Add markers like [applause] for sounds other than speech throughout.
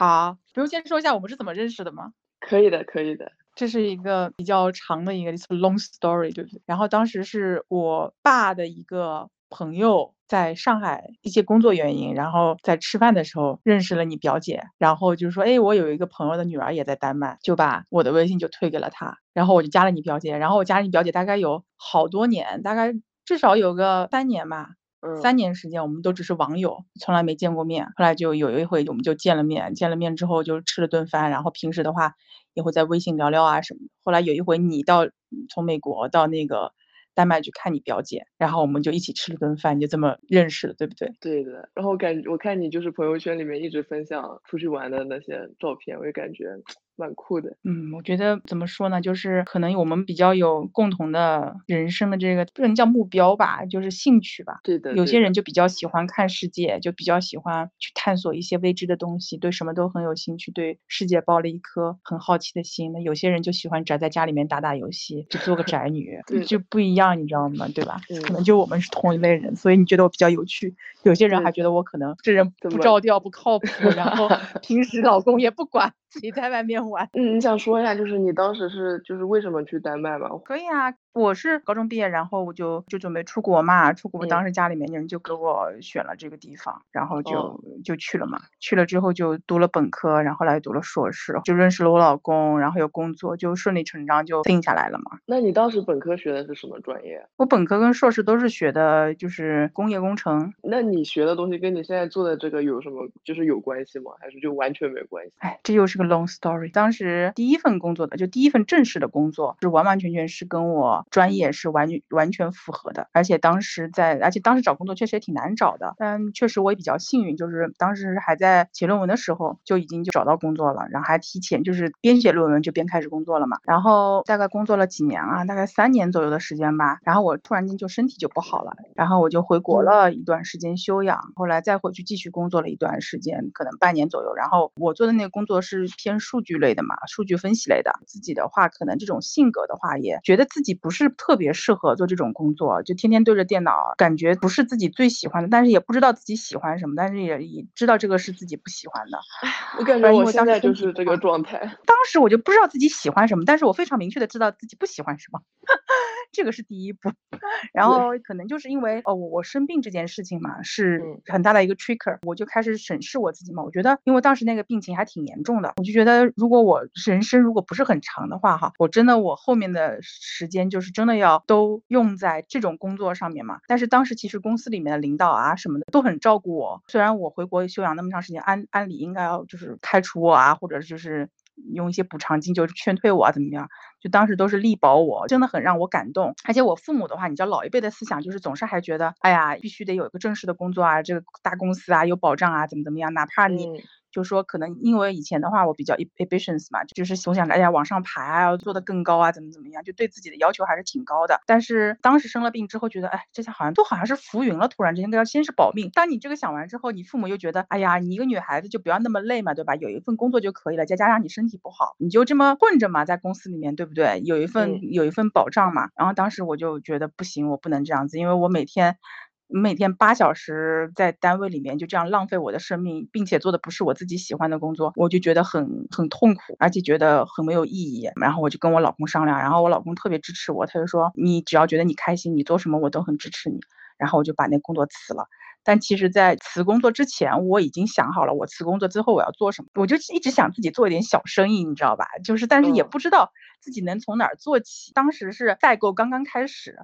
好，不用先说一下我们是怎么认识的吗？可以的，可以的。这是一个比较长的一个 long story，对不对？然后当时是我爸的一个朋友在上海一些工作原因，然后在吃饭的时候认识了你表姐，然后就说，哎，我有一个朋友的女儿也在丹麦，就把我的微信就推给了他，然后我就加了你表姐，然后我加了你表姐大概有好多年，大概至少有个三年吧。三年时间，我们都只是网友，从来没见过面。后来就有一回，我们就见了面，见了面之后就吃了顿饭，然后平时的话也会在微信聊聊啊什么的。后来有一回，你到从美国到那个丹麦去看你表姐，然后我们就一起吃了顿饭，就这么认识了，对不对？对的。然后感我看你就是朋友圈里面一直分享出去玩的那些照片，我就感觉。蛮酷的，嗯，我觉得怎么说呢，就是可能我们比较有共同的人生的这个不能叫目标吧，就是兴趣吧。对的，有些人就比较喜欢看世界，就比较喜欢去探索一些未知的东西，对什么都很有兴趣，对世界抱了一颗很好奇的心。那有些人就喜欢宅在家里面打打游戏，就做个宅女，[laughs] 就不一样，你知道吗？对吧？可能就我们是同一类人，所以你觉得我比较有趣。有些人还觉得我可能这人不着调、不靠谱，然后 [laughs] 平时老公也不管。自己在外面玩，嗯，你想说一下，就是你当时是就是为什么去丹麦吗？可以啊。我是高中毕业，然后我就就准备出国嘛。出国当时家里面人就给我选了这个地方，然后就就去了嘛。去了之后就读了本科，然后来读了硕士，就认识了我老公，然后有工作，就顺理成章就定下来了嘛。那你当时本科学的是什么专业？我本科跟硕士都是学的，就是工业工程。那你学的东西跟你现在做的这个有什么就是有关系吗？还是就完全没关系？哎，这又是个 long story。当时第一份工作的就第一份正式的工作，是完完全全是跟我。专业是完完全符合的，而且当时在，而且当时找工作确实也挺难找的，但确实我也比较幸运，就是当时还在写论文的时候就已经就找到工作了，然后还提前就是边写论文就边开始工作了嘛，然后大概工作了几年啊，大概三年左右的时间吧，然后我突然间就身体就不好了，然后我就回国了一段时间休养，后来再回去继续工作了一段时间，可能半年左右，然后我做的那个工作是偏数据类的嘛，数据分析类的，自己的话可能这种性格的话也觉得自己不。是特别适合做这种工作，就天天对着电脑，感觉不是自己最喜欢的，但是也不知道自己喜欢什么，但是也也知道这个是自己不喜欢的。我感觉我现在就是这个状态。当时我就不知道自己喜欢什么，但是我非常明确的知道自己不喜欢什么。这个是第一步，[laughs] 然后可能就是因为哦，我我生病这件事情嘛，是很大的一个 trigger，我就开始审视我自己嘛。我觉得，因为当时那个病情还挺严重的，我就觉得，如果我人生如果不是很长的话，哈，我真的我后面的时间就是真的要都用在这种工作上面嘛。但是当时其实公司里面的领导啊什么的都很照顾我，虽然我回国休养那么长时间，按按理应该要就是开除我啊，或者就是。用一些补偿金，就劝退我啊，怎么样？就当时都是力保我，真的很让我感动。而且我父母的话，你知道老一辈的思想就是总是还觉得，哎呀，必须得有一个正式的工作啊，这个大公司啊有保障啊，怎么怎么样，哪怕你。就说可能因为以前的话我比较 ambitions 嘛，就是总想着哎呀往上爬啊，要做得更高啊，怎么怎么样，就对自己的要求还是挺高的。但是当时生了病之后，觉得哎，这下好像都好像是浮云了。突然之间都要先是保命。当你这个想完之后，你父母又觉得哎呀，你一个女孩子就不要那么累嘛，对吧？有一份工作就可以了，再加上你身体不好，你就这么混着嘛，在公司里面，对不对？有一份有一份保障嘛。然后当时我就觉得不行，我不能这样子，因为我每天。每天八小时在单位里面就这样浪费我的生命，并且做的不是我自己喜欢的工作，我就觉得很很痛苦，而且觉得很没有意义。然后我就跟我老公商量，然后我老公特别支持我，他就说你只要觉得你开心，你做什么我都很支持你。然后我就把那工作辞了。但其实，在辞工作之前，我已经想好了我辞工作之后我要做什么。我就一直想自己做一点小生意，你知道吧？就是，但是也不知道自己能从哪儿做起。当时是代购刚刚开始。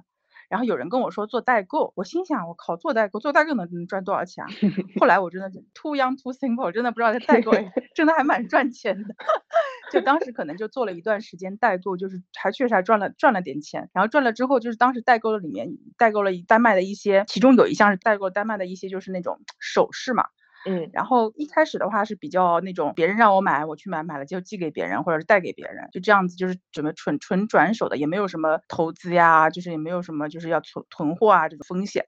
然后有人跟我说做代购，我心想我靠做代购做代购能能赚多少钱啊？[laughs] 后来我真的是 too young too simple，真的不知道在代购 [laughs] 真的还蛮赚钱的。[laughs] 就当时可能就做了一段时间代购，就是还确实还赚了赚了点钱。然后赚了之后，就是当时代购的里面代购了丹麦的一些，其中有一项是代购丹麦的一些就是那种首饰嘛。嗯，然后一开始的话是比较那种别人让我买，我去买，买了就寄给别人或者是带给别人，就这样子，就是准备纯纯转手的，也没有什么投资呀，就是也没有什么就是要存囤货啊这种风险。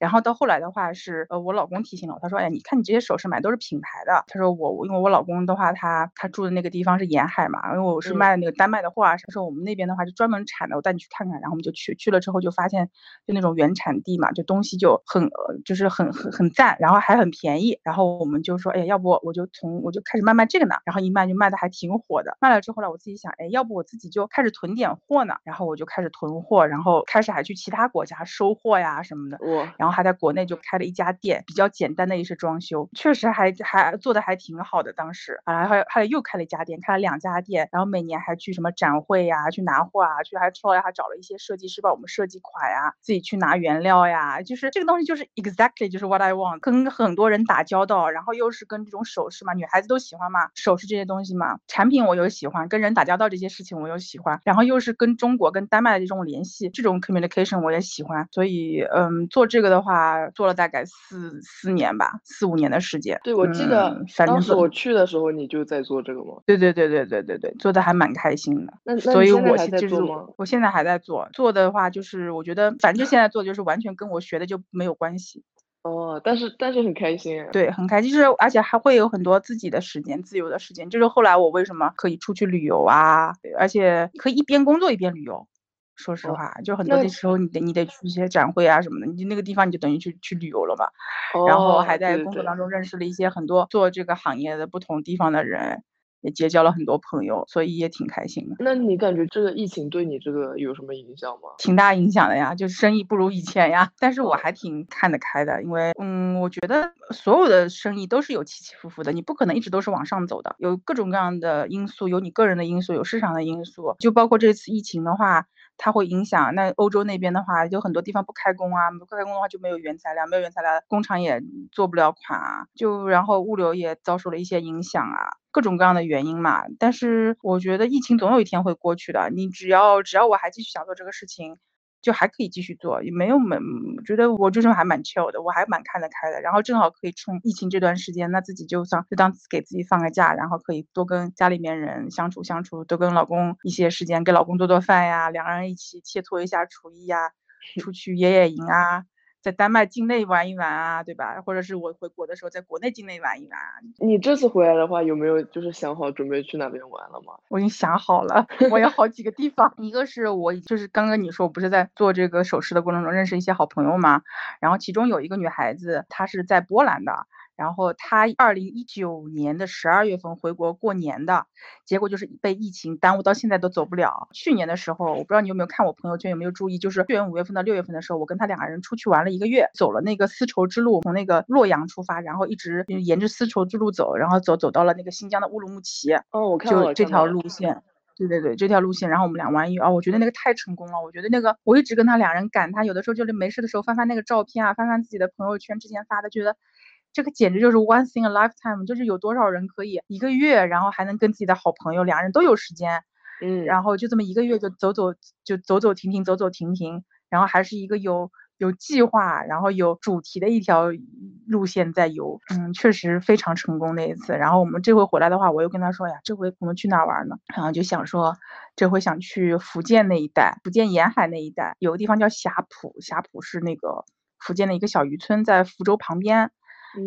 然后到后来的话是，呃，我老公提醒了我，他说，哎，你看你这些首饰买都是品牌的。他说我，因为我老公的话，他他住的那个地方是沿海嘛，因为我是卖那个丹麦的货啊。他说我们那边的话就专门产的，我带你去看看。然后我们就去去了之后就发现，就那种原产地嘛，就东西就很就是很很很赞，然后还很便宜，然后。后我们就说，哎，要不我就从我就开始卖卖这个呢，然后一卖就卖的还挺火的。卖了之后呢，我自己想，哎，要不我自己就开始囤点货呢，然后我就开始囤货，然后开始还去其他国家收货呀什么的。哇！然后还在国内就开了一家店，比较简单的一些装修，确实还还做的还挺好的。当时，然后后来又开了一家店，开了两家店，然后每年还去什么展会呀，去拿货啊，去还后来还找了一些设计师帮我们设计款呀，自己去拿原料呀，就是这个东西就是 exactly 就是 what I want，跟很多人打交道，然后又是跟这种首饰嘛，女孩子都喜欢嘛，首饰这些东西嘛，产品我又喜欢，跟人打交道这些事情我又喜欢，然后又是跟中国跟丹麦的这种联系，这种 communication 我也喜欢，所以嗯，做这个的话做了大概四四年吧，四五年的时间。对，我记得当时我去的时候你就在做这个吗？对对对对对对对，做的还蛮开心的。那所以我在做吗？我现在还在做，做的话就是我觉得反正现在做就是完全跟我学的就没有关系。哦，但是但是很开心，对，很开心，就是而且还会有很多自己的时间，自由的时间。就是后来我为什么可以出去旅游啊，而且可以一边工作一边旅游。说实话，就很多的时候你得你得去一些展会啊什么的，你那个地方你就等于去去旅游了嘛。然后还在工作当中认识了一些很多做这个行业的不同地方的人。也结交了很多朋友，所以也挺开心的。那你感觉这个疫情对你这个有什么影响吗？挺大影响的呀，就是生意不如以前呀。但是我还挺看得开的，因为嗯，我觉得所有的生意都是有起起伏伏的，你不可能一直都是往上走的，有各种各样的因素，有你个人的因素，有市场的因素，就包括这次疫情的话。它会影响那欧洲那边的话，就很多地方不开工啊，不开工的话就没有原材料，没有原材料，工厂也做不了款啊，就然后物流也遭受了一些影响啊，各种各样的原因嘛。但是我觉得疫情总有一天会过去的，你只要只要我还继续想做这个事情。就还可以继续做，也没有没觉得我这种还蛮 chill 的，我还蛮看得开的。然后正好可以趁疫情这段时间，那自己就算就当给自己放个假，然后可以多跟家里面人相处相处，多跟老公一些时间，给老公做做饭呀，两个人一起切磋一下厨艺呀，出去野野营啊。在丹麦境内玩一玩啊，对吧？或者是我回国的时候，在国内境内玩一玩。你这次回来的话，有没有就是想好准备去哪边玩了吗？我已经想好了，我有好几个地方。[laughs] 一个是我就是刚刚你说，我不是在做这个首饰的过程中认识一些好朋友吗？然后其中有一个女孩子，她是在波兰的。然后他二零一九年的十二月份回国过年的，结果就是被疫情耽误到现在都走不了。去年的时候，我不知道你有没有看我朋友圈，有没有注意，就是去年五月份到六月份的时候，我跟他两个人出去玩了一个月，走了那个丝绸之路，从那个洛阳出发，然后一直沿着丝绸之路走，然后走走到了那个新疆的乌鲁木齐。哦，我看就这条路线，对对对，这条路线，然后我们俩玩一啊，我觉得那个太成功了。我觉得那个我一直跟他两人赶，他有的时候就是没事的时候翻翻那个照片啊，翻翻自己的朋友圈之前发的，觉得。这个简直就是 once in a lifetime，就是有多少人可以一个月，然后还能跟自己的好朋友，两人都有时间，嗯，然后就这么一个月就走走就走走停停，走走停停，然后还是一个有有计划，然后有主题的一条路线在游，嗯，确实非常成功那一次。然后我们这回回来的话，我又跟他说呀，这回我们去哪玩呢？然后就想说，这回想去福建那一带，福建沿海那一带有个地方叫霞浦，霞浦是那个福建的一个小渔村，在福州旁边。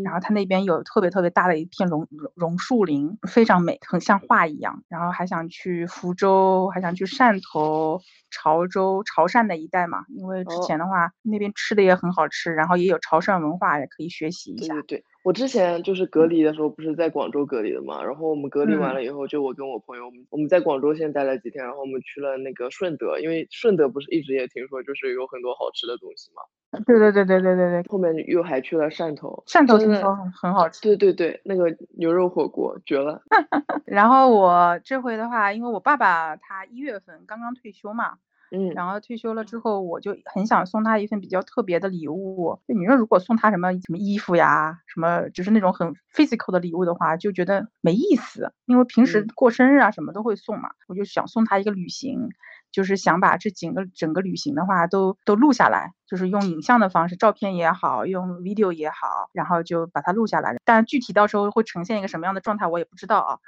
然后它那边有特别特别大的一片榕榕榕树林，非常美，很像画一样。然后还想去福州，还想去汕头、潮州、潮汕那一带嘛，因为之前的话那边吃的也很好吃，然后也有潮汕文化，也可以学习一下。对对对。我之前就是隔离的时候，不是在广州隔离的嘛，然后我们隔离完了以后，就我跟我朋友，我们我们在广州先待了几天，然后我们去了那个顺德，因为顺德不是一直也听说就是有很多好吃的东西嘛。对对对对对对对。后面又还去了汕头，汕头听说很好吃。对对对，那个牛肉火锅绝了。[laughs] 然后我这回的话，因为我爸爸他一月份刚刚退休嘛。嗯，然后退休了之后，我就很想送他一份比较特别的礼物。就你说，如果送他什么什么衣服呀，什么就是那种很 physical 的礼物的话，就觉得没意思。因为平时过生日啊什么都会送嘛，我就想送他一个旅行，就是想把这整个整个旅行的话都都录下来，就是用影像的方式，照片也好，用 video 也好，然后就把它录下来。但具体到时候会呈现一个什么样的状态，我也不知道啊。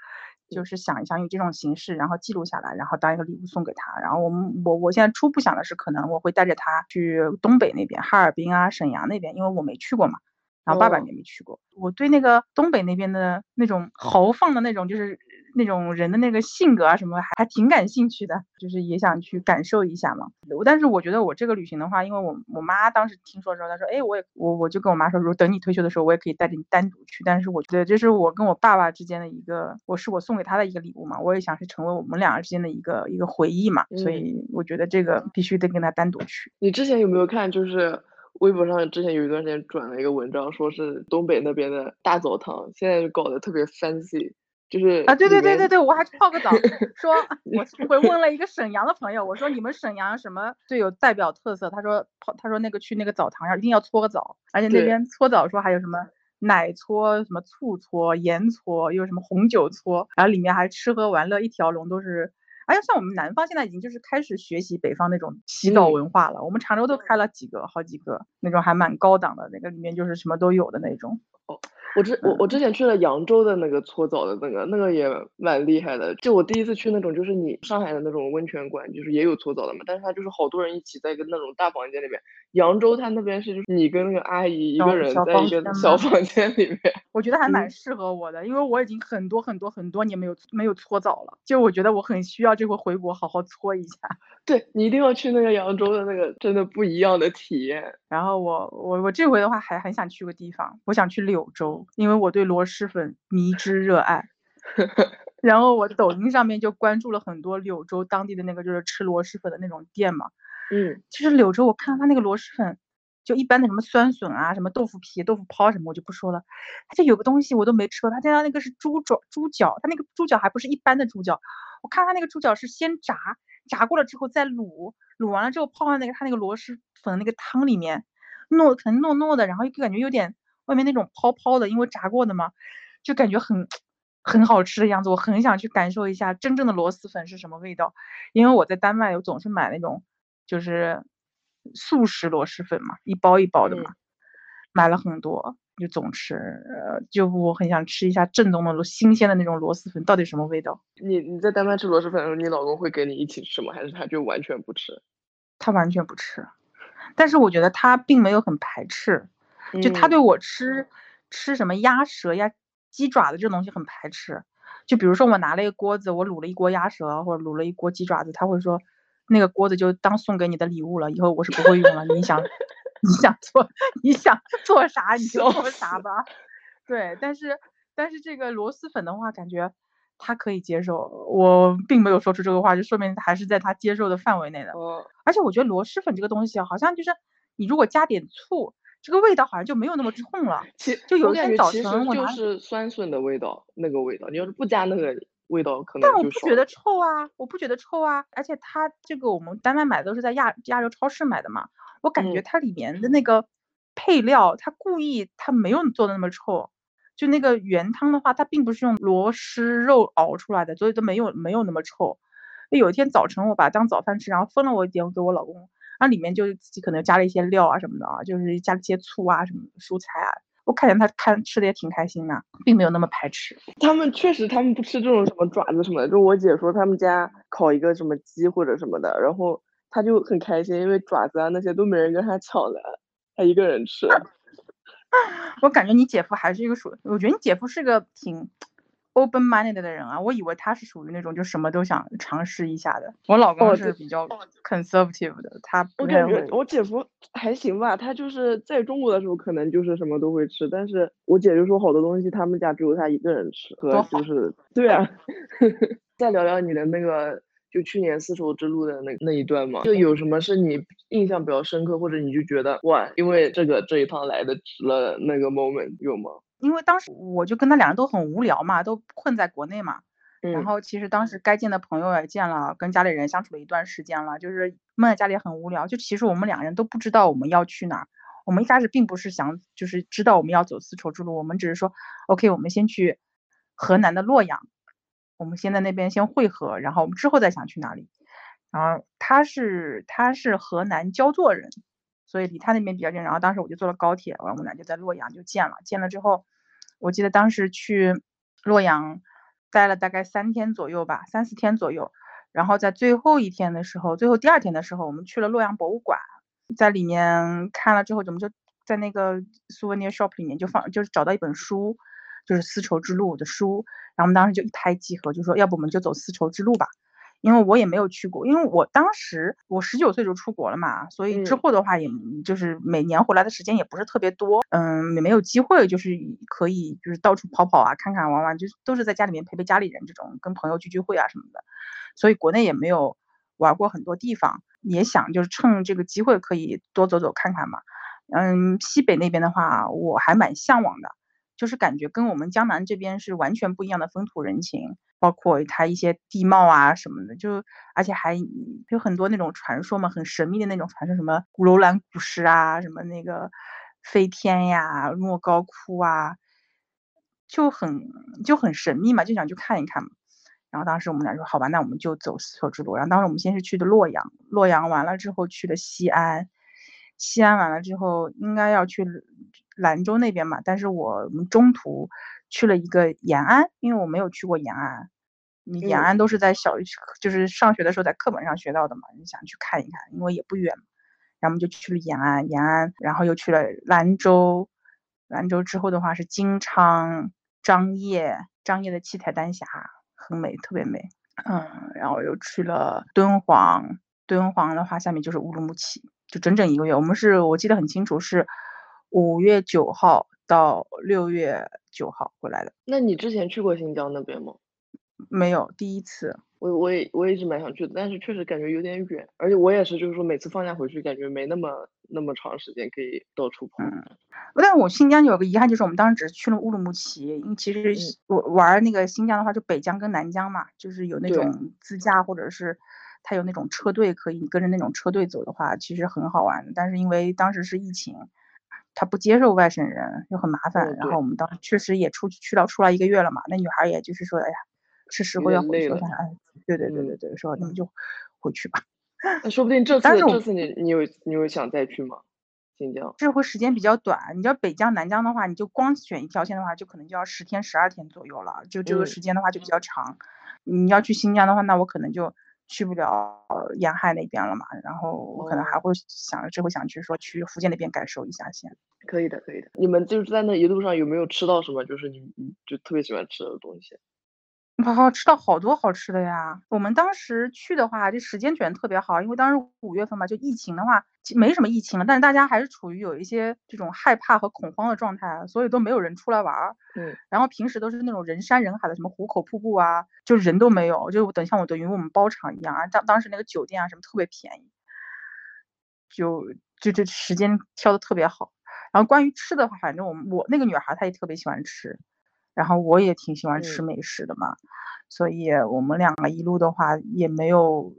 就是想一想以这种形式，然后记录下来，然后当一个礼物送给他。然后我们我我现在初步想的是，可能我会带着他去东北那边，哈尔滨啊、沈阳那边，因为我没去过嘛。然后爸爸也没去过，我对那个东北那边的那种豪放的那种，就是那种人的那个性格啊什么，还还挺感兴趣的，就是也想去感受一下嘛。但是我觉得我这个旅行的话，因为我我妈当时听说的时候，她说，哎，我也我我就跟我妈说，如果等你退休的时候，我也可以带着你单独去。但是我觉得这是我跟我爸爸之间的一个，我是我送给他的一个礼物嘛，我也想是成为我们两个之间的一个一个回忆嘛。所以我觉得这个必须得跟他单独去。你之前有没有看？就是微博上之前有一段时间转了一个文章，说是东北那边的大澡堂，现在就搞得特别 fancy。就是啊，对对对对对，我还去泡个澡。[laughs] 说我上回问了一个沈阳的朋友，我说你们沈阳什么最有代表特色？他说泡，他说那个去那个澡堂要一定要搓个澡，而且那边搓澡说还有什么奶搓、什么醋搓、盐搓，又什么红酒搓，然后里面还吃喝玩乐一条龙都是。哎呀像我们南方现在已经就是开始学习北方那种洗澡文化了，我们常州都开了几个，好几个那种还蛮高档的，那个里面就是什么都有的那种。哦。我之我我之前去了扬州的那个搓澡的那个那个也蛮厉害的，就我第一次去那种就是你上海的那种温泉馆，就是也有搓澡的嘛，但是它就是好多人一起在一个那种大房间里面。扬州它那边是就是你跟那个阿姨一个人在一个小房间里面。[laughs] 我觉得还蛮适合我的，因为我已经很多很多很多年没有没有搓澡了，就我觉得我很需要这回回国好好搓一下。[laughs] 对你一定要去那个扬州的那个真的不一样的体验。然后我我我这回的话还很想去个地方，我想去柳州。因为我对螺蛳粉迷之热爱，[laughs] 然后我抖音上面就关注了很多柳州当地的那个就是吃螺蛳粉的那种店嘛。嗯，其实柳州我看到他那个螺蛳粉，就一般的什么酸笋啊、什么豆腐皮、豆腐泡什么我就不说了，他就有个东西我都没吃过，他家那个是猪爪、猪脚，他那个猪脚还不是一般的猪脚，我看他那个猪脚是先炸，炸过了之后再卤，卤完了之后泡在那个他那个螺蛳粉那个汤里面，糯可能糯糯的，然后又感觉有点。外面那种泡泡的，因为炸过的嘛，就感觉很很好吃的样子。我很想去感受一下真正的螺蛳粉是什么味道，因为我在丹麦，我总是买那种就是速食螺蛳粉嘛，一包一包的嘛，买了很多，就总吃。呃，就我很想吃一下正宗的螺新鲜的那种螺蛳粉，到底什么味道？你你在丹麦吃螺蛳粉的时候，你老公会跟你一起吃吗？还是他就完全不吃？他完全不吃，但是我觉得他并没有很排斥。就他对我吃吃什么鸭舌呀、鸡爪子这种东西很排斥。就比如说我拿了一个锅子，我卤了一锅鸭舌或者卤了一锅鸡爪子，他会说那个锅子就当送给你的礼物了，以后我是不会用了。你想 [laughs] 你想做你想做啥你就做啥吧。对，但是但是这个螺蛳粉的话，感觉他可以接受。我并没有说出这个话，就说明还是在他接受的范围内的。而且我觉得螺蛳粉这个东西好像就是你如果加点醋。这个味道好像就没有那么冲了，其就有一天早晨我就是酸笋的味道，那个味道，你要是不加那个味道，可能但我不觉得臭啊，我不觉得臭啊，而且它这个我们丹麦买的都是在亚亚洲超市买的嘛，我感觉它里面的那个配料，它故意它没有做的那么臭，就那个原汤的话，它并不是用螺蛳肉熬出来的，所以都没有没有那么臭。有一天早晨我把它当早饭吃，然后分了我一点给我老公。然后里面就自己可能加了一些料啊什么的啊，就是加了一些醋啊什么蔬菜啊。我看见他看吃的也挺开心的，并没有那么排斥。他们确实，他们不吃这种什么爪子什么的。就我姐说，他们家烤一个什么鸡或者什么的，然后他就很开心，因为爪子啊那些都没人跟他抢的，他一个人吃。[laughs] 我感觉你姐夫还是一个属，我觉得你姐夫是个挺。Open-minded 的人啊，我以为他是属于那种就什么都想尝试一下的。我老公是比较 conservative 的，他我感觉我姐夫还行吧，他就是在中国的时候可能就是什么都会吃，但是我姐就说好多东西他们家只有他一个人吃，和就是对啊。[laughs] 再聊聊你的那个就去年丝绸之路的那那一段嘛，就有什么是你印象比较深刻，或者你就觉得哇，因为这个这一趟来的值了那个 moment 有吗？因为当时我就跟他两人都很无聊嘛，都困在国内嘛。然后其实当时该见的朋友也见了，跟家里人相处了一段时间了，就是闷在家里很无聊。就其实我们两个人都不知道我们要去哪儿。我们一开始并不是想，就是知道我们要走丝绸之路，我们只是说，OK，我们先去河南的洛阳，我们先在那边先汇合，然后我们之后再想去哪里。然后他是他是河南焦作人。所以离他那边比较近，然后当时我就坐了高铁，完我们俩就在洛阳就见了。见了之后，我记得当时去洛阳待了大概三天左右吧，三四天左右。然后在最后一天的时候，最后第二天的时候，我们去了洛阳博物馆，在里面看了之后，怎么就在那个 souvenir shop 里面就放，就是找到一本书，就是丝绸之路的书，然后我们当时就一拍即合，就说要不我们就走丝绸之路吧。因为我也没有去过，因为我当时我十九岁就出国了嘛，所以之后的话，也就是每年回来的时间也不是特别多，嗯，也没有机会，就是可以就是到处跑跑啊，看看玩玩，就都是在家里面陪陪家里人这种，跟朋友聚聚会啊什么的，所以国内也没有玩过很多地方，也想就是趁这个机会可以多走走看看嘛，嗯，西北那边的话，我还蛮向往的。就是感觉跟我们江南这边是完全不一样的风土人情，包括它一些地貌啊什么的，就而且还有很多那种传说嘛，很神秘的那种传说，什么古楼兰古石啊，什么那个飞天呀、莫高窟啊，就很就很神秘嘛，就想去看一看嘛。然后当时我们俩说好吧，那我们就走丝绸之路。然后当时我们先是去的洛阳，洛阳完了之后去了西安。西安完了之后，应该要去兰州那边嘛，但是我们中途去了一个延安，因为我没有去过延安。你延安都是在小，就是上学的时候在课本上学到的嘛，你想去看一看，因为也不远。然后我们就去了延安，延安，然后又去了兰州，兰州之后的话是金昌、张掖，张掖的七彩丹霞很美，特别美。嗯，然后又去了敦煌，敦煌的话下面就是乌鲁木齐。就整整一个月，我们是我记得很清楚，是五月九号到六月九号回来的。那你之前去过新疆那边吗？没有，第一次。我我也我也一直蛮想去的，但是确实感觉有点远，而且我也是，就是说每次放假回去，感觉没那么那么长时间可以到处跑。嗯，但是我新疆有个遗憾，就是我们当时只去了乌鲁木齐，因为其实我玩那个新疆的话，就北疆跟南疆嘛，就是有那种自驾或者是。它有那种车队，可以跟着那种车队走的话，其实很好玩。但是因为当时是疫情，他不接受外省人，又很麻烦。然后我们当时确实也出去去到出来一个月了嘛，那女孩也就是说，哎呀，是时候要回去了。哎，对对对对对，说那么就回去吧。那说不定 [laughs] 这次这次你你有你有想再去吗？新疆这回时间比较短，你知道北疆南疆的话，你就光选一条线的话，就可能就要十天十二天左右了，就这个时间的话就比较长。你要去新疆的话，那我可能就。去不了沿海那边了嘛，然后我可能还会想着之后想去说去福建那边感受一下先。可以的，可以的。你们就是在那一路上有没有吃到什么？就是你你就特别喜欢吃的东西？哇，吃到好多好吃的呀！我们当时去的话，这时间选特别好，因为当时五月份嘛，就疫情的话没什么疫情了，但是大家还是处于有一些这种害怕和恐慌的状态，所以都没有人出来玩儿。嗯，然后平时都是那种人山人海的，什么壶口瀑布啊，就人都没有，就等像我等于我们包场一样啊。当当时那个酒店啊什么特别便宜，就就这时间挑的特别好。然后关于吃的话，反正我们我那个女孩她也特别喜欢吃。然后我也挺喜欢吃美食的嘛，所以我们两个一路的话也没有，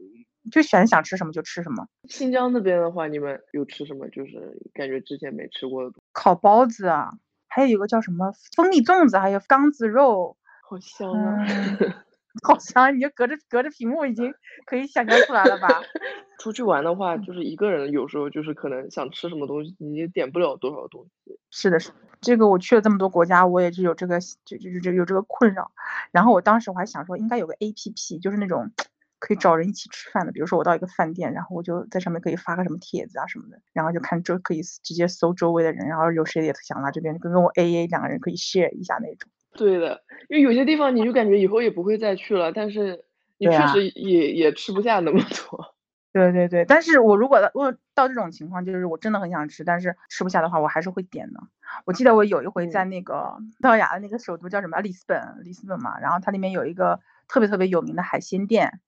就选想吃什么就吃什么。新疆那边的话，你们有吃什么？就是感觉之前没吃过的。烤包子啊，还有一个叫什么蜂蜜粽子，还有缸子肉，好香啊！[laughs] 好香，你就隔着隔着屏幕已经可以想象出来了吧？[laughs] [laughs] 出去玩的话，就是一个人，有时候就是可能想吃什么东西，你也点不了多少东西。是的，是。这个我去了这么多国家，我也是有这个就就就有这个困扰。然后我当时我还想说，应该有个 A P P，就是那种可以找人一起吃饭的。比如说我到一个饭店，然后我就在上面可以发个什么帖子啊什么的，然后就看周可以直接搜周围的人，然后有谁也想来这边，跟跟我 A A 两个人可以 share 一下那种。对的，因为有些地方你就感觉以后也不会再去了，但是你确实也也吃不下那么多。对对对，但是我如果我到这种情况，就是我真的很想吃，但是吃不下的话，我还是会点的。我记得我有一回在那个葡萄牙的那个首都叫什么？里斯本，里斯本嘛。然后它里面有一个特别特别有名的海鲜店，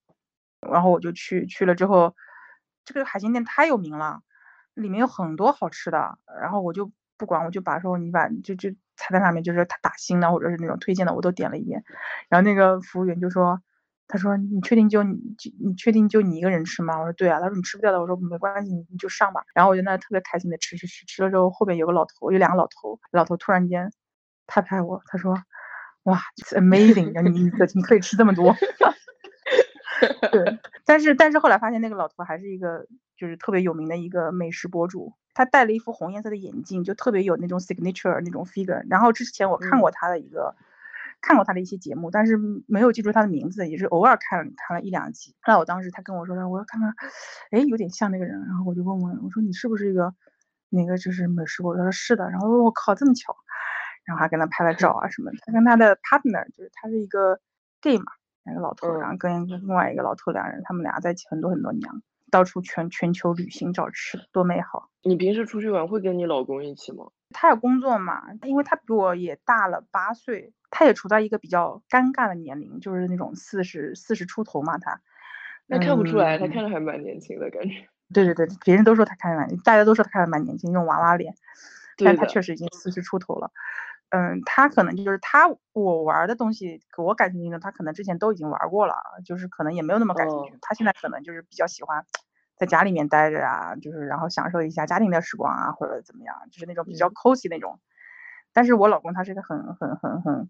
然后我就去去了之后，这个海鲜店太有名了，里面有很多好吃的。然后我就不管，我就把说你把就就菜单上面就是他打星的或者是那种推荐的，我都点了一遍。然后那个服务员就说。他说：“你确定就你就你确定就你一个人吃吗？”我说：“对啊。”他说：“你吃不掉的。”我说：“没关系，你你就上吧。”然后我就那特别开心的吃吃吃，吃了之后后边有个老头，有两个老头，老头突然间拍拍我，他说：“哇，amazing！你你可 [laughs] 你可以吃这么多。[laughs] ”对，但是但是后来发现那个老头还是一个就是特别有名的一个美食博主，他戴了一副红颜色的眼镜，就特别有那种 signature 那种 figure。然后之前我看过他的一个。看过他的一些节目，但是没有记住他的名字，也是偶尔看了看了一两集。后来我当时他跟我说，我要看看，哎，有点像那个人。然后我就问问，我说你是不是一个，那个就是美食博主？他说是的。然后我靠，这么巧。然后还跟他拍了照啊什么。他跟他的 partner 就是他是一个 gay 嘛，两个老头，然后跟另外一个老头两人，他们俩在一起很多很多年，到处全全球旅行找吃的，多美好。你平时出去玩会跟你老公一起吗？他有工作嘛，因为他比我也大了八岁，他也处在一个比较尴尬的年龄，就是那种四十四十出头嘛，他。那看不出来，他看着还蛮年轻的感觉。[laughs] 对对对，别人都说他看着蛮，大家都说他看着蛮年轻，那种娃娃脸，但他确实已经四十出头了。嗯，他可能就是他我玩的东西，我感兴趣的，他可能之前都已经玩过了，就是可能也没有那么感兴趣。他现在可能就是比较喜欢在家里面待着啊，就是然后享受一下家庭的时光啊，或者怎么样，就是那种比较 cozy 那种。但是我老公他是一个很很很很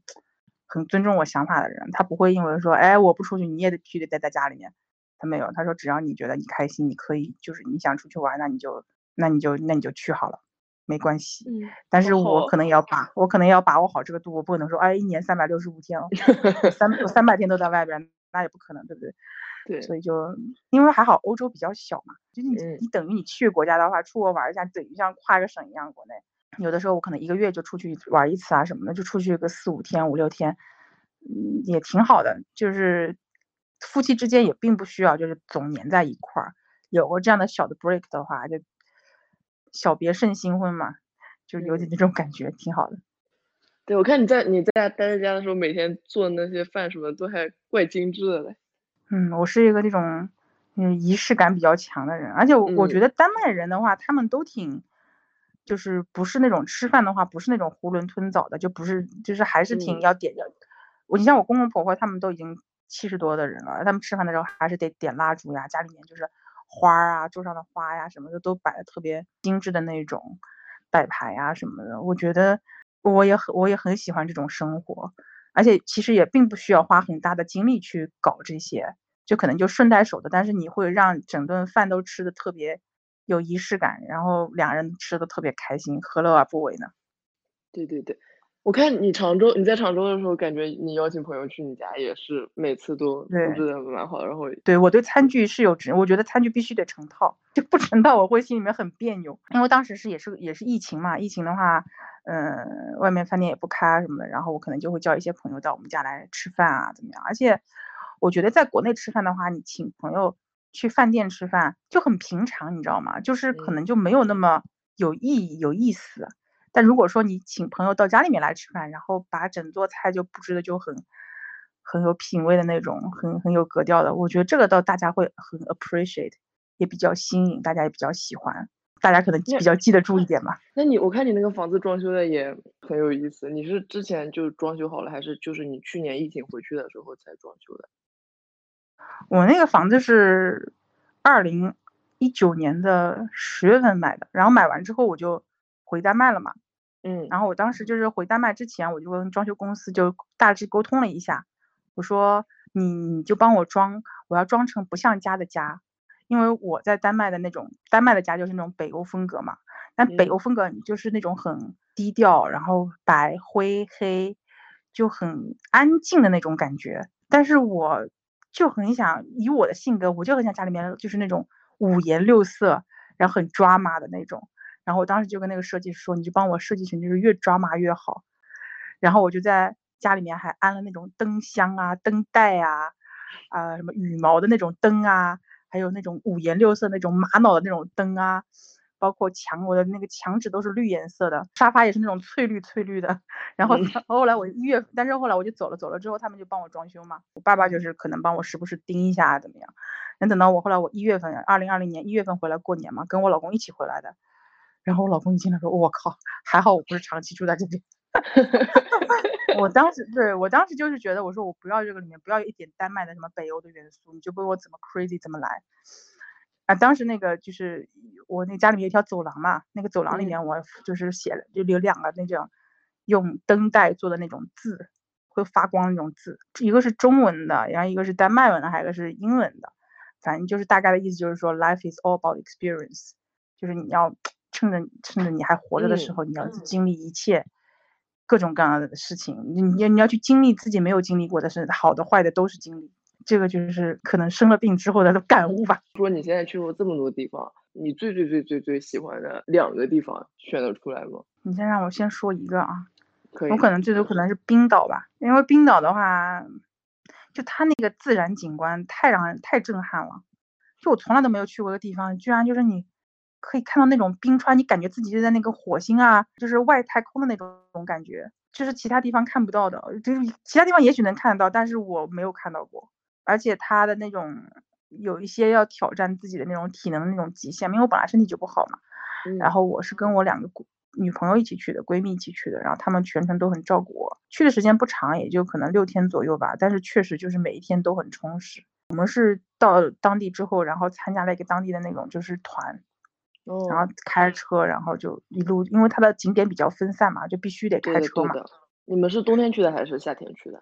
很尊重我想法的人，他不会因为说，哎，我不出去，你也得必须得待在家里面。他没有，他说只要你觉得你开心，你可以，就是你想出去玩，那你就，那你就，那你就去好了，没关系。嗯。但是我可能也要把，我可能要把握好这个度，我不可能说，哎，一年三百六十五天，三三百天都在外边，那也不可能，对不对？[laughs] 对。所以就，因为还好欧洲比较小嘛，就你你等于你去国家的话，出国玩一下，等于像跨个省一样。国内有的时候我可能一个月就出去玩一次啊什么的，就出去个四五天、五六天，嗯，也挺好的，就是。夫妻之间也并不需要，就是总黏在一块儿。有过这样的小的 break 的话，就小别胜新婚嘛，就有点那种感觉，挺好的。对，我看你在你在家待在家的时候，每天做那些饭什么都还怪精致的嘞。嗯，我是一个那种嗯仪式感比较强的人，而且我我觉得丹麦人的话，他们都挺，就是不是那种吃饭的话，不是那种囫囵吞枣的，就不是，就是还是挺要点的。我你像我公公婆婆，他们都已经。七十多的人了，他们吃饭的时候还是得点蜡烛呀，家里面就是花啊，桌上的花呀什么的都摆的特别精致的那种摆盘呀什么的。我觉得我也很我也很喜欢这种生活，而且其实也并不需要花很大的精力去搞这些，就可能就顺带手的，但是你会让整顿饭都吃的特别有仪式感，然后两人吃的特别开心，何乐而不为呢？对对对。我看你常州，你在常州的时候，感觉你邀请朋友去你家也是每次都布置的蛮好。然后，对我对餐具是有执，我觉得餐具必须得成套，就不成套我会心里面很别扭。因为当时是也是也是疫情嘛，疫情的话，嗯，外面饭店也不开什么的，然后我可能就会叫一些朋友到我们家来吃饭啊，怎么样？而且我觉得在国内吃饭的话，你请朋友去饭店吃饭就很平常，你知道吗？就是可能就没有那么有意义、有意思。但如果说你请朋友到家里面来吃饭，然后把整桌菜就布置的就很很有品味的那种，很很有格调的，我觉得这个倒大家会很 appreciate，也比较新颖，大家也比较喜欢，大家可能比较记得住一点吧。那你我看你那个房子装修的也很有意思，你是之前就装修好了，还是就是你去年疫情回去的时候才装修的？我那个房子是二零一九年的十月份买的，然后买完之后我就。回丹麦了嘛，嗯，然后我当时就是回丹麦之前，我就跟装修公司就大致沟通了一下，我说你你就帮我装，我要装成不像家的家，因为我在丹麦的那种丹麦的家就是那种北欧风格嘛，但北欧风格就是那种很低调，然后白灰黑，就很安静的那种感觉，但是我就很想以我的性格，我就很想家里面就是那种五颜六色，然后很抓马的那种。然后我当时就跟那个设计师说，你就帮我设计成就是越抓马越好。然后我就在家里面还安了那种灯箱啊、灯带啊，啊什么羽毛的那种灯啊，还有那种五颜六色那种玛瑙的那种灯啊，包括墙，我的那个墙纸都是绿颜色的，沙发也是那种翠绿翠绿的。[laughs] 然后后来我一月，但是后来我就走了，走了之后他们就帮我装修嘛。我爸爸就是可能帮我时不时盯一下怎么样。那等到我后来我一月份，二零二零年一月份回来过年嘛，跟我老公一起回来的。然后我老公一进来说：“我靠，还好我不是长期住在这边。”我当时对我当时就是觉得，我说我不要这个里面不要一点丹麦的什么北欧的元素，你就问我怎么 crazy 怎么来。啊，当时那个就是我那家里面有一条走廊嘛，那个走廊里面我就是写了，就有两个那种用灯带做的那种字，会发光那种字，一个是中文的，然后一个是丹麦文的，还有一个是英文的，反正就是大概的意思就是说，life is all about experience，就是你要。趁着趁着你还活着的时候，你要去经历一切各种各样的事情。你你你要去经历自己没有经历过的事，好的坏的都是经历。这个就是可能生了病之后的感悟吧。说你现在去过这么多地方，你最最最最最喜欢的两个地方选得出来吗？你先让我先说一个啊。可以。我可能最多可能是冰岛吧，因为冰岛的话，就它那个自然景观太让人太震撼了。就我从来都没有去过的地方，居然就是你可以看到那种冰川，你感觉自己就在那个火星啊，就是外太空的那种感觉，就是其他地方看不到的。就是其他地方也许能看得到，但是我没有看到过。而且他的那种有一些要挑战自己的那种体能那种极限，因为我本来身体就不好嘛。然后我是跟我两个女朋友一起去的，闺蜜一起去的，然后她们全程都很照顾我。去的时间不长，也就可能六天左右吧，但是确实就是每一天都很充实。我们是到当地之后，然后参加了一个当地的那种就是团，然后开车，然后就一路，因为它的景点比较分散嘛，就必须得开车嘛。你们是冬天去的还是夏天去的？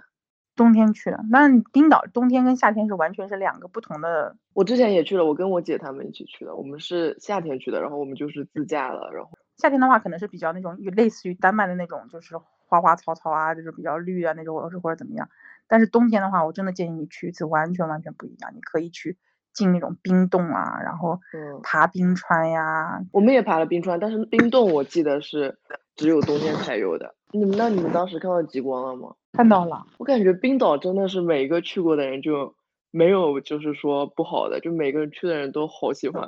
冬天去的。那冰岛冬天跟夏天是完全是两个不同的。我之前也去了，我跟我姐他们一起去的。我们是夏天去的，然后我们就是自驾了，然后夏天的话可能是比较那种类似于丹麦的那种，就是花花草草啊，就是比较绿啊那种，或者或者怎么样。但是冬天的话，我真的建议你去一次，完全完全不一样。你可以去进那种冰洞啊，然后爬冰川呀。我们也爬了冰川，但是冰洞我记得是只有冬天才有的。你们那你们当时看到极光了吗？看到了。我感觉冰岛真的是每一个去过的人就没有就是说不好的，就每个人去的人都好喜欢。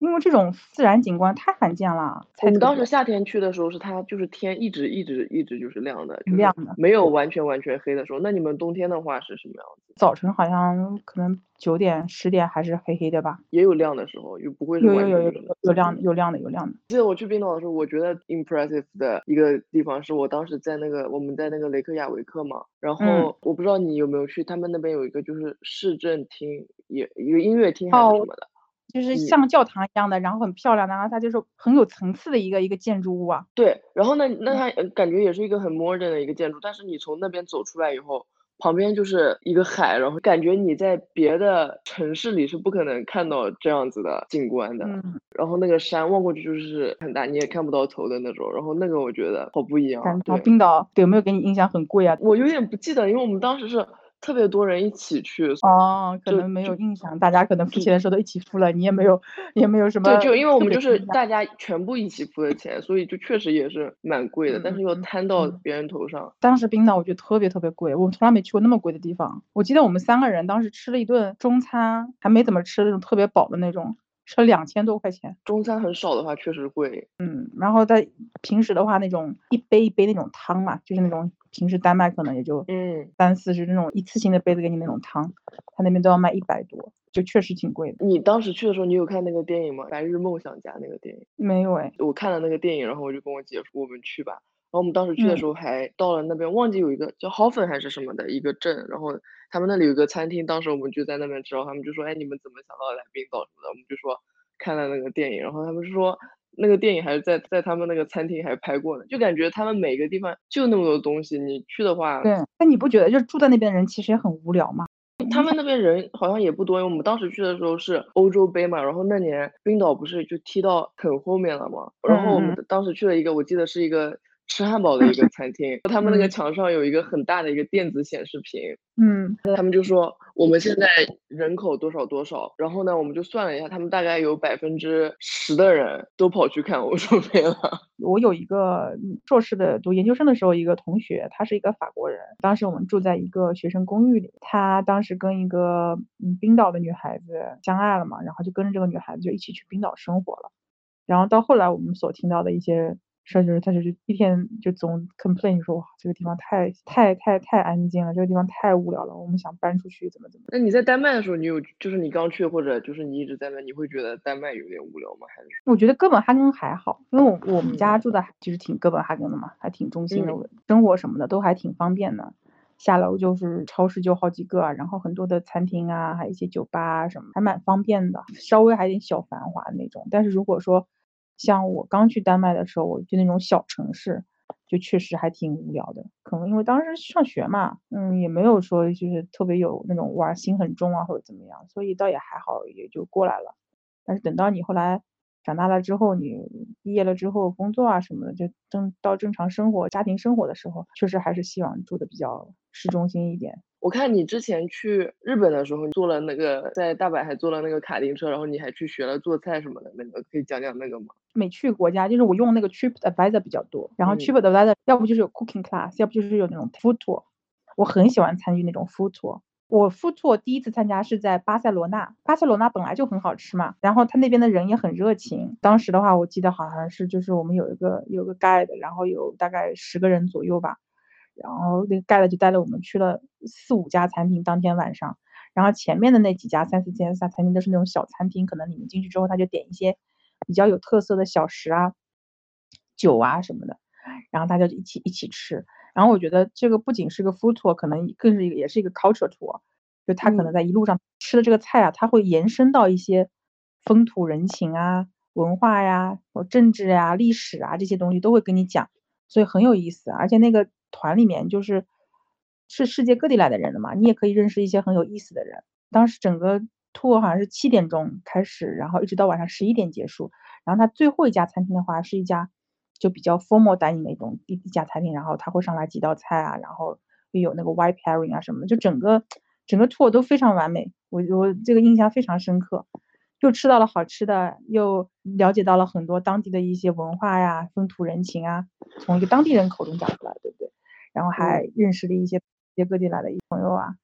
因为这种自然景观太罕见了。我们当时夏天去的时候，是它就是天一直一直一直就是亮的，亮的，没有完全完全黑的时候。那你们冬天的话是什么样子？早晨好像可能九点十点还是黑黑的吧。也有亮的时候，又不会是有有有有亮的有亮的有亮的。记得我去冰岛的时候，我觉得 impressive 的一个地方是我当时在那个我们在那个雷克雅维克嘛，然后我不知道你有没有去，他们那边有一个就是市政厅，也一个音乐厅还是什么的。就是像教堂一样的，然后很漂亮的，然后它就是很有层次的一个一个建筑物啊。对，然后呢，那它感觉也是一个很 modern 的一个建筑，但是你从那边走出来以后，旁边就是一个海，然后感觉你在别的城市里是不可能看到这样子的景观的。嗯。然后那个山望过去就是很大，你也看不到头的那种。然后那个我觉得好不一样。然后冰岛有没有给你印象很贵啊？我有点不记得，因为我们当时是。特别多人一起去哦，可能没有印象，大家可能付钱的时候都一起付了，你也没有，也没有什么。对，就因为我们就是大家全部一起付的钱，所以就确实也是蛮贵的，但是又摊到别人头上。当时冰岛我觉得特别特别贵，我从来没去过那么贵的地方。我记得我们三个人当时吃了一顿中餐，还没怎么吃那种特别饱的那种。吃了两千多块钱，中餐很少的话确实贵。嗯，然后在平时的话，那种一杯一杯那种汤嘛，就是那种平时丹麦可能也就嗯三四十那种一次性的杯子给你那种汤，他那边都要卖一百多，就确实挺贵的。你当时去的时候，你有看那个电影吗？《白日梦想家》那个电影？没有哎，我看了那个电影，然后我就跟我姐说我们去吧。然后我们当时去的时候还到了那边，忘记有一个叫豪芬还是什么的一个镇，然后他们那里有个餐厅，当时我们就在那边吃，然后他们就说，哎，你们怎么想到来冰岛什么的？我们就说看了那个电影，然后他们说那个电影还是在在他们那个餐厅还拍过呢，就感觉他们每个地方就那么多东西，你去的话，对，那你不觉得就住在那边的人其实也很无聊吗？他们那边人好像也不多，因为我们当时去的时候是欧洲杯嘛，然后那年冰岛不是就踢到很后面了嘛，然后我们当时去了一个，我记得是一个。吃汉堡的一个 [laughs] 餐厅，他们那个墙上有一个很大的一个电子显示屏，嗯，他们就说我们现在人口多少多少，然后呢，我们就算了一下，他们大概有百分之十的人都跑去看欧洲杯了。[laughs] 我有一个硕士的读研究生的时候，一个同学，他是一个法国人，当时我们住在一个学生公寓里，他当时跟一个嗯冰岛的女孩子相爱了嘛，然后就跟着这个女孩子就一起去冰岛生活了，然后到后来我们所听到的一些。说就是他就是一天就总 complain 说哇这个地方太太太太安静了，这个地方太无聊了，我们想搬出去怎么怎么。那你在丹麦的时候，你有就是你刚去或者就是你一直在那，你会觉得丹麦有点无聊吗？还是？我觉得哥本哈根还好，因为我我们家住的其实挺哥本哈根的嘛，还挺中心的，生活什么的都还挺方便的。下楼就是超市就好几个，然后很多的餐厅啊，还有一些酒吧什么，还蛮方便的，稍微还有点小繁华那种。但是如果说像我刚去丹麦的时候，我就那种小城市，就确实还挺无聊的。可能因为当时上学嘛，嗯，也没有说就是特别有那种玩心很重啊或者怎么样，所以倒也还好，也就过来了。但是等到你后来长大了之后，你毕业了之后工作啊什么的，就正到正常生活、家庭生活的时候，确实还是希望住的比较市中心一点。我看你之前去日本的时候坐了那个在大阪还坐了那个卡丁车，然后你还去学了做菜什么的，那个可以讲讲那个吗？没去国家就是我用那个 Trip Advisor 比较多，然后 Trip Advisor 要不就是有 Cooking Class，要不就是有那种 Food Tour，我很喜欢参与那种 Food Tour。我 food tour 第一次参加是在巴塞罗那，巴塞罗那本来就很好吃嘛，然后他那边的人也很热情。当时的话，我记得好像是就是我们有一个有个 guide，然后有大概十个人左右吧，然后那个 guide 就带了我们去了四五家餐厅。当天晚上，然后前面的那几家三四家餐厅都是那种小餐厅，可能你们进去之后他就点一些比较有特色的小食啊、酒啊什么的，然后大家就一起一起吃。然后我觉得这个不仅是个 food tour，可能更是一个也是一个 culture tour，就他可能在一路上吃的这个菜啊，他会延伸到一些风土人情啊、文化呀、政治呀、历史啊这些东西都会跟你讲，所以很有意思。而且那个团里面就是是世界各地来的人的嘛，你也可以认识一些很有意思的人。当时整个 tour 好像是七点钟开始，然后一直到晚上十一点结束。然后他最后一家餐厅的话是一家。就比较 formal 一点的一种一家餐厅，然后他会上来几道菜啊，然后又有那个 white pairing 啊什么的，就整个整个 tour 都非常完美，我我这个印象非常深刻，又吃到了好吃的，又了解到了很多当地的一些文化呀、风土人情啊，从一个当地人口中讲出来，对不对？然后还认识了一些世界各地来的朋友啊，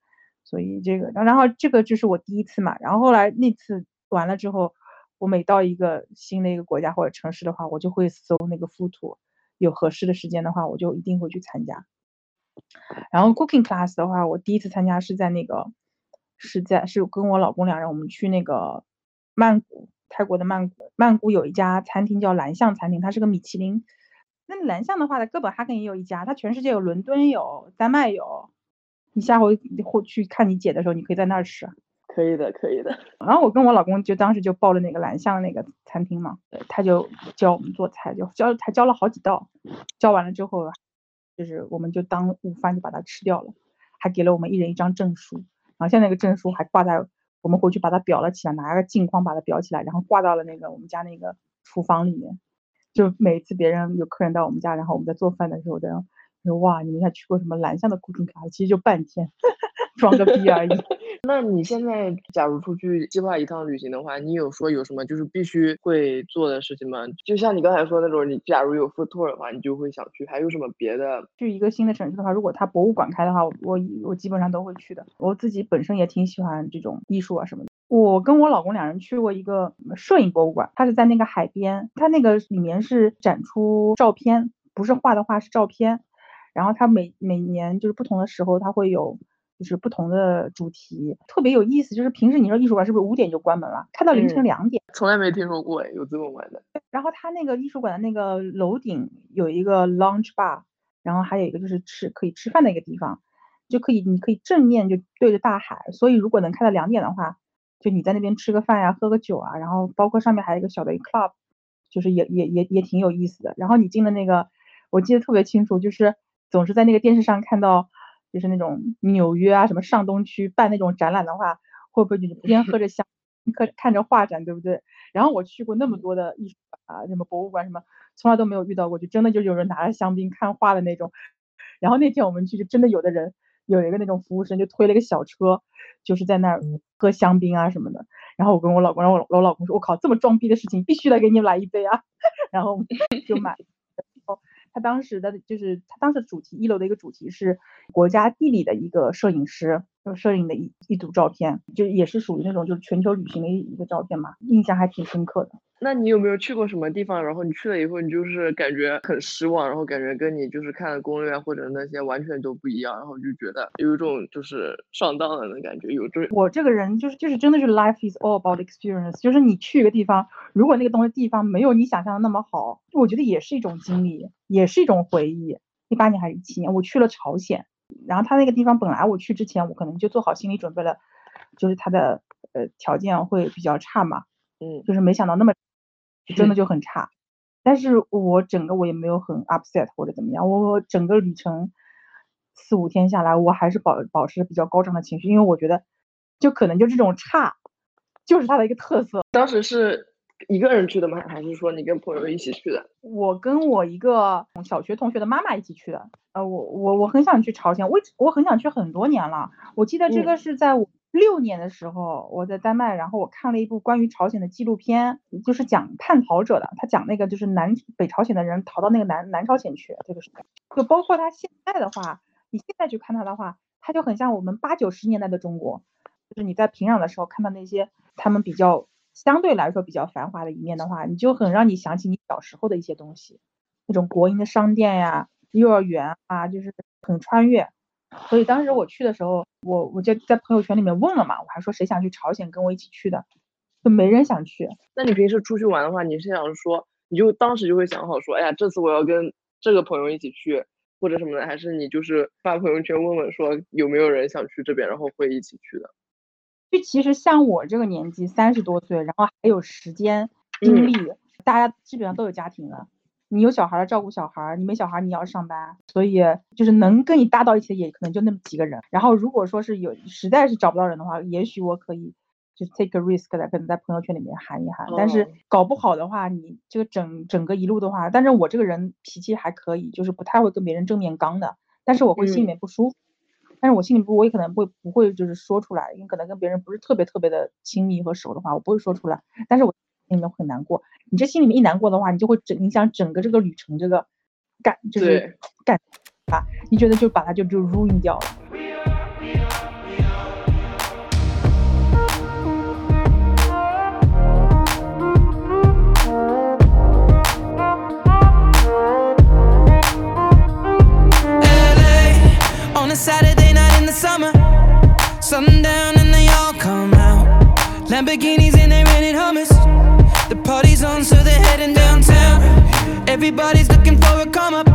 所以这个，然后这个就是我第一次嘛，然后后来那次完了之后。我每到一个新的一个国家或者城市的话，我就会搜那个 food tour，有合适的时间的话，我就一定会去参加。然后 cooking class 的话，我第一次参加是在那个，是在是跟我老公两人，我们去那个曼谷，泰国的曼谷。曼谷有一家餐厅叫蓝象餐厅，它是个米其林。那蓝象的话，在哥本哈根也有一家，它全世界有伦敦有，丹麦有。你下回或去看你姐的时候，你可以在那儿吃。可以的，可以的。[laughs] 然后我跟我老公就当时就报了那个蓝象那个餐厅嘛，他就教我们做菜，就教他教了好几道，教完了之后，就是我们就当午饭就把它吃掉了，还给了我们一人一张证书，然后现在那个证书还挂在我们回去把它裱了起来，拿个镜框把它裱起来，然后挂到了那个我们家那个厨房里面，就每次别人有客人到我们家，然后我们在做饭的时候，都说哇，你们还去过什么蓝象的古镇卡？其实就半天。装个逼而已。[laughs] 那你现在假如出去计划一趟旅行的话，你有说有什么就是必须会做的事情吗？就像你刚才说那种，你假如有 food tour 的话，你就会想去。还有什么别的？去一个新的城市的话，如果它博物馆开的话，我我基本上都会去的。我自己本身也挺喜欢这种艺术啊什么的。我跟我老公两人去过一个摄影博物馆，它是在那个海边，它那个里面是展出照片，不是画的画，是照片。然后它每每年就是不同的时候，它会有。就是不同的主题，特别有意思。就是平时你说艺术馆是不是五点就关门了，开到凌晨两点？从来没听说过有这么晚的。然后它那个艺术馆的那个楼顶有一个 lounge bar，然后还有一个就是吃可以吃饭的一个地方，就可以你可以正面就对着大海。所以如果能开到两点的话，就你在那边吃个饭呀，喝个酒啊，然后包括上面还有一个小的 club，就是也也也也挺有意思的。然后你进的那个，我记得特别清楚，就是总是在那个电视上看到。就是那种纽约啊，什么上东区办那种展览的话，会不会就边喝着香，看看着画展，对不对？然后我去过那么多的艺术馆啊，什么博物馆什么，从来都没有遇到过，就真的就有人拿着香槟看画的那种。[laughs] 然后那天我们去，就真的有的人有一个那种服务生就推了一个小车，就是在那儿喝香槟啊什么的。然后我跟我老公，然后我我老公说：“我靠，这么装逼的事情，必须得给你们来一杯啊！” [laughs] 然后就买。他当时的就是他当时主题一楼的一个主题是国家地理的一个摄影师。就摄影的一一组照片，就也是属于那种就是全球旅行的一一个照片嘛，印象还挺深刻的。那你有没有去过什么地方？然后你去了以后，你就是感觉很失望，然后感觉跟你就是看的攻略或者那些完全都不一样，然后就觉得有一种就是上当了的感觉。有这我这个人就是就是真的是 life is all about experience，就是你去一个地方，如果那个东西地方没有你想象的那么好，我觉得也是一种经历，也是一种回忆。一八年还是一七年，我去了朝鲜。然后他那个地方本来我去之前我可能就做好心理准备了，就是他的呃条件会比较差嘛，嗯，就是没想到那么真的就很差，但是我整个我也没有很 upset 或者怎么样，我整个旅程四五天下来我还是保保持比较高涨的情绪，因为我觉得就可能就这种差就是它的一个特色。当时是一个人去的吗？还是说你跟朋友一起去的？我跟我一个小学同学的妈妈一起去的。呃，我我我很想去朝鲜，我我很想去很多年了。我记得这个是在我六年的时候，我在丹麦，然后我看了一部关于朝鲜的纪录片，就是讲叛逃者的。他讲那个就是南北朝鲜的人逃到那个南南朝鲜去，这个是就包括他现在的话，你现在去看他的话，他就很像我们八九十年代的中国，就是你在平壤的时候看到那些他们比较。相对来说比较繁华的一面的话，你就很让你想起你小时候的一些东西，那种国营的商店呀、幼儿园啊，就是很穿越。所以当时我去的时候，我我就在朋友圈里面问了嘛，我还说谁想去朝鲜跟我一起去的，就没人想去。那你平时出去玩的话，你是想说，你就当时就会想好说，哎呀，这次我要跟这个朋友一起去，或者什么的，还是你就是发朋友圈问问说有没有人想去这边，然后会一起去的？就其实像我这个年纪，三十多岁，然后还有时间精力，大家基本上都有家庭了。你有小孩儿照顾小孩儿，你没小孩儿你要上班，所以就是能跟你搭到一起的也可能就那么几个人。然后如果说是有实在是找不到人的话，也许我可以就 take a risk 的可能在朋友圈里面喊一喊。但是搞不好的话，你这个整整个一路的话，但是我这个人脾气还可以，就是不太会跟别人正面刚的，但是我会心里面不舒服。但是我心里不，我也可能会不会就是说出来，因为可能跟别人不是特别特别的亲密和熟的话，我不会说出来。但是我心里面很难过。你这心里面一难过的话，你就会整影响整个这个旅程这个感，就是感啊，你觉得就把它就就 ruin 掉了。Lamborghinis and they rented hummus. The party's on, so they're heading downtown. Everybody's looking for a come up,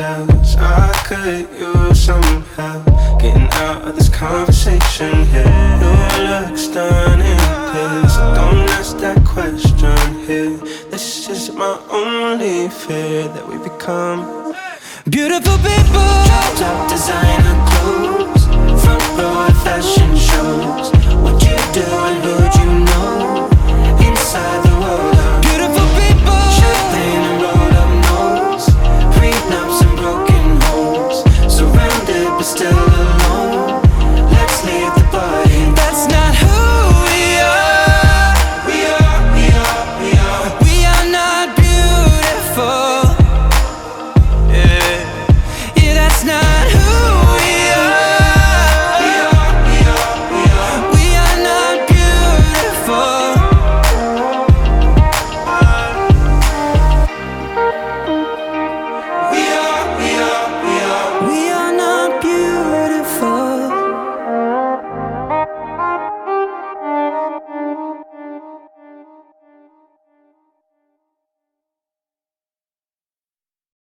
ourselves. I could use some help getting out of this conversation here. You look stunning, please. Don't ask that question here. This is my only fear that we become Beautiful people. top designer clothes, front row fashion shows.